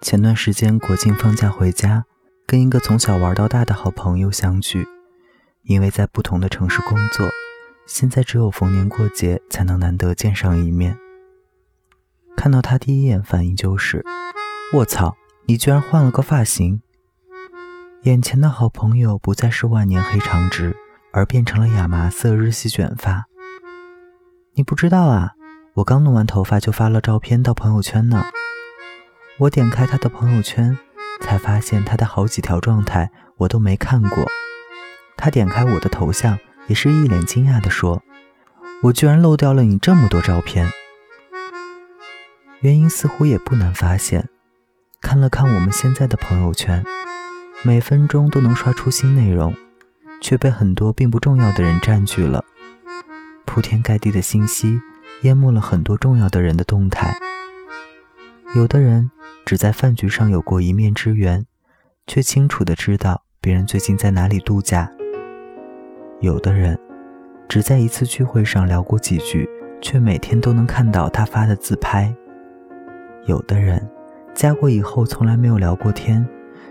前段时间国庆放假回家，跟一个从小玩到大的好朋友相聚，因为在不同的城市工作，现在只有逢年过节才能难得见上一面。看到他第一眼反应就是：“卧槽，你居然换了个发型！”眼前的好朋友不再是万年黑长直，而变成了亚麻色日系卷发。你不知道啊，我刚弄完头发就发了照片到朋友圈呢。我点开他的朋友圈，才发现他的好几条状态我都没看过。他点开我的头像，也是一脸惊讶地说：“我居然漏掉了你这么多照片。”原因似乎也不难发现，看了看我们现在的朋友圈，每分钟都能刷出新内容，却被很多并不重要的人占据了。铺天盖地的信息淹没了很多重要的人的动态。有的人只在饭局上有过一面之缘，却清楚的知道别人最近在哪里度假；有的人只在一次聚会上聊过几句，却每天都能看到他发的自拍；有的人加过以后从来没有聊过天，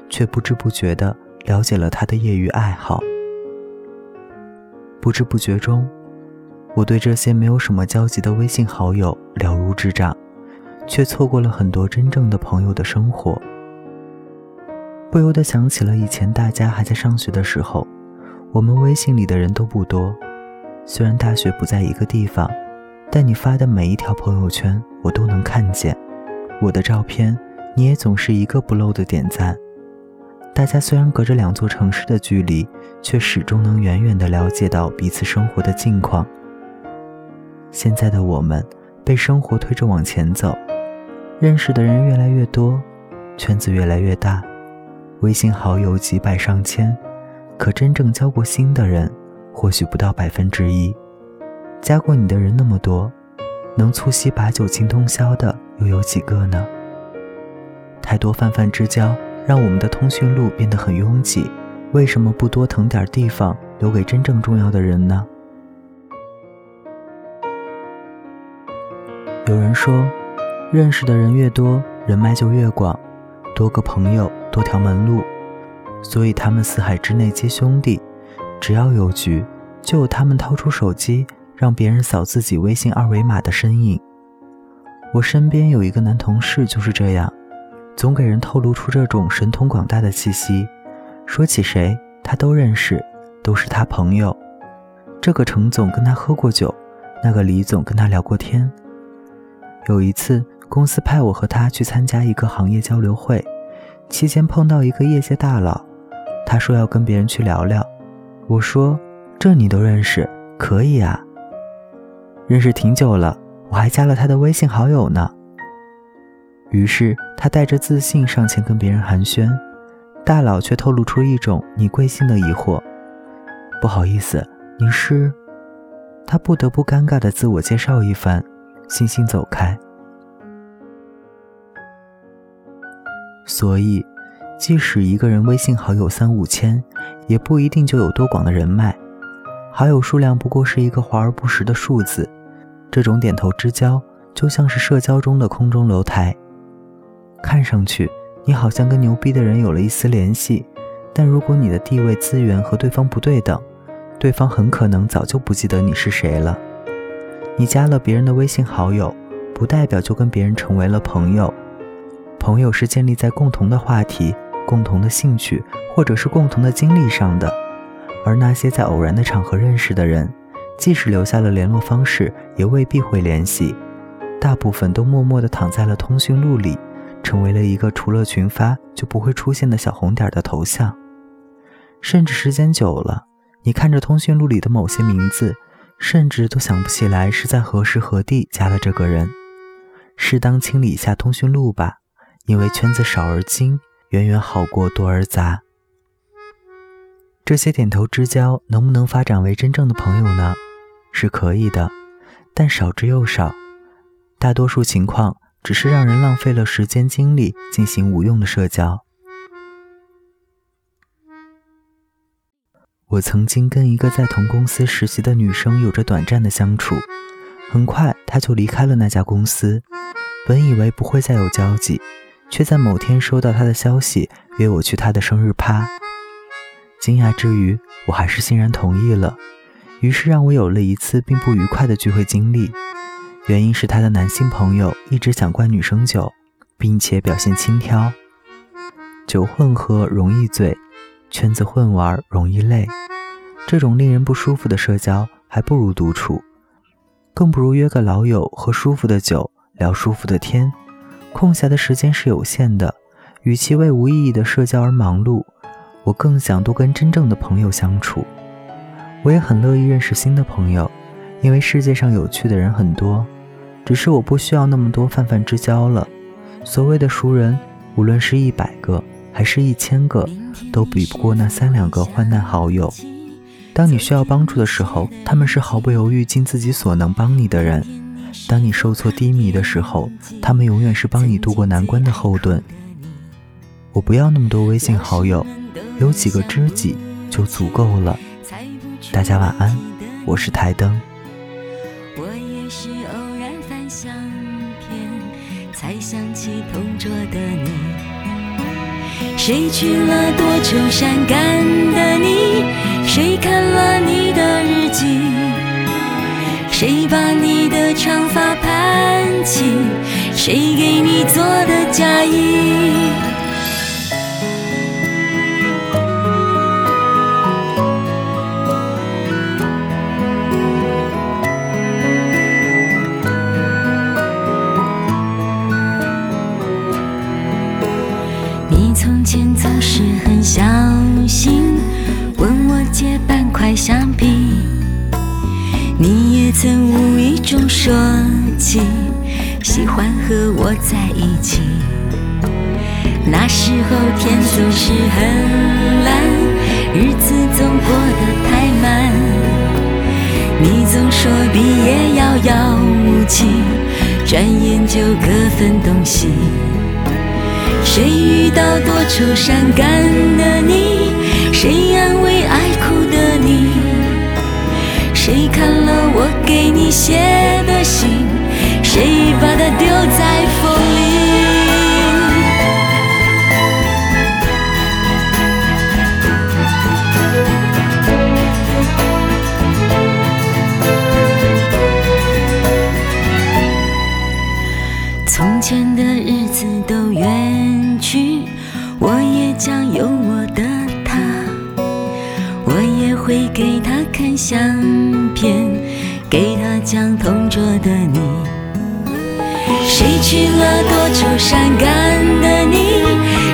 却不知不觉的了解了他的业余爱好。不知不觉中，我对这些没有什么交集的微信好友了如指掌。却错过了很多真正的朋友的生活，不由得想起了以前大家还在上学的时候，我们微信里的人都不多。虽然大学不在一个地方，但你发的每一条朋友圈我都能看见，我的照片你也总是一个不漏的点赞。大家虽然隔着两座城市的距离，却始终能远远的了解到彼此生活的近况。现在的我们被生活推着往前走。认识的人越来越多，圈子越来越大，微信好友几百上千，可真正交过心的人或许不到百分之一。加过你的人那么多，能促膝把酒敬通宵的又有几个呢？太多泛泛之交，让我们的通讯录变得很拥挤。为什么不多腾点地方留给真正重要的人呢？有人说。认识的人越多，人脉就越广，多个朋友多条门路，所以他们四海之内皆兄弟。只要有局，就有他们掏出手机让别人扫自己微信二维码的身影。我身边有一个男同事就是这样，总给人透露出这种神通广大的气息。说起谁，他都认识，都是他朋友。这个程总跟他喝过酒，那个李总跟他聊过天。有一次。公司派我和他去参加一个行业交流会，期间碰到一个业界大佬，他说要跟别人去聊聊。我说：“这你都认识，可以啊。”认识挺久了，我还加了他的微信好友呢。于是他带着自信上前跟别人寒暄，大佬却透露出一种你贵姓的疑惑。不好意思，您是？他不得不尴尬的自我介绍一番，悻悻走开。所以，即使一个人微信好友三五千，也不一定就有多广的人脉。好友数量不过是一个华而不实的数字。这种点头之交，就像是社交中的空中楼台。看上去你好像跟牛逼的人有了一丝联系，但如果你的地位资源和对方不对等，对方很可能早就不记得你是谁了。你加了别人的微信好友，不代表就跟别人成为了朋友。朋友是建立在共同的话题、共同的兴趣，或者是共同的经历上的。而那些在偶然的场合认识的人，即使留下了联络方式，也未必会联系。大部分都默默地躺在了通讯录里，成为了一个除了群发就不会出现的小红点的头像。甚至时间久了，你看着通讯录里的某些名字，甚至都想不起来是在何时何地加了这个人。适当清理一下通讯录吧。因为圈子少而精，远远好过多而杂。这些点头之交能不能发展为真正的朋友呢？是可以的，但少之又少。大多数情况只是让人浪费了时间精力进行无用的社交。我曾经跟一个在同公司实习的女生有着短暂的相处，很快她就离开了那家公司。本以为不会再有交集。却在某天收到他的消息，约我去他的生日趴。惊讶之余，我还是欣然同意了。于是让我有了一次并不愉快的聚会经历，原因是他的男性朋友一直想灌女生酒，并且表现轻佻。酒混合容易醉，圈子混玩容易累。这种令人不舒服的社交，还不如独处，更不如约个老友喝舒服的酒，聊舒服的天。空暇的时间是有限的，与其为无意义的社交而忙碌，我更想多跟真正的朋友相处。我也很乐意认识新的朋友，因为世界上有趣的人很多，只是我不需要那么多泛泛之交了。所谓的熟人，无论是一百个还是一千个，都比不过那三两个患难好友。当你需要帮助的时候，他们是毫不犹豫、尽自己所能帮你的人；当你受挫低迷的时候，他们永远是帮你渡过难关的后盾。我不要那么多微信好友，有几个知己就足够了。大家晚安，我是台灯。我也是偶然翻相片，才想起同桌的你。谁去了多愁善感的你？谁看了你的日记？谁把你的长发盘起？谁给你做的嫁衣？我在一起。那时候天总是很蓝，日子总过得太慢。你总说毕业遥遥无期，转眼就各分东西。谁遇到多愁善感的你？谁安慰爱哭的你？谁看了我给你写的信？谁把它丢在风里？从前的日子都远去，我也将有我的他。我也。会给他看相片，给他讲同桌的你。谁娶了多愁善感的你？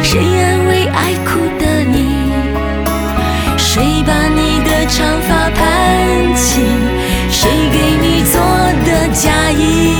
谁安慰爱哭的你？谁把你的长发盘起？谁给你做的嫁衣？